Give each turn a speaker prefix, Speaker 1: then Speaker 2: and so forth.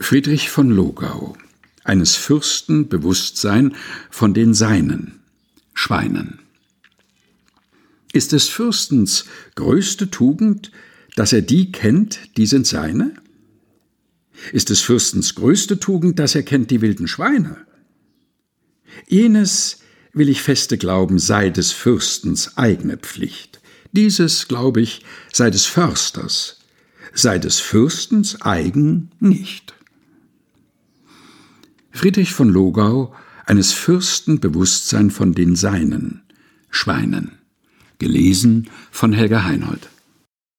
Speaker 1: Friedrich von Logau eines Fürsten Bewusstsein von den Seinen, Schweinen. Ist des Fürstens größte Tugend, dass er die kennt, die sind seine? Ist des Fürstens größte Tugend, dass er kennt die wilden Schweine? Jenes, will ich feste glauben, sei des Fürstens eigene Pflicht. Dieses, glaube ich, sei des Försters, sei des Fürstens eigen nicht. Friedrich von Logau, eines Fürsten Bewusstsein von den Seinen, Schweinen. Gelesen von Helga Heinold.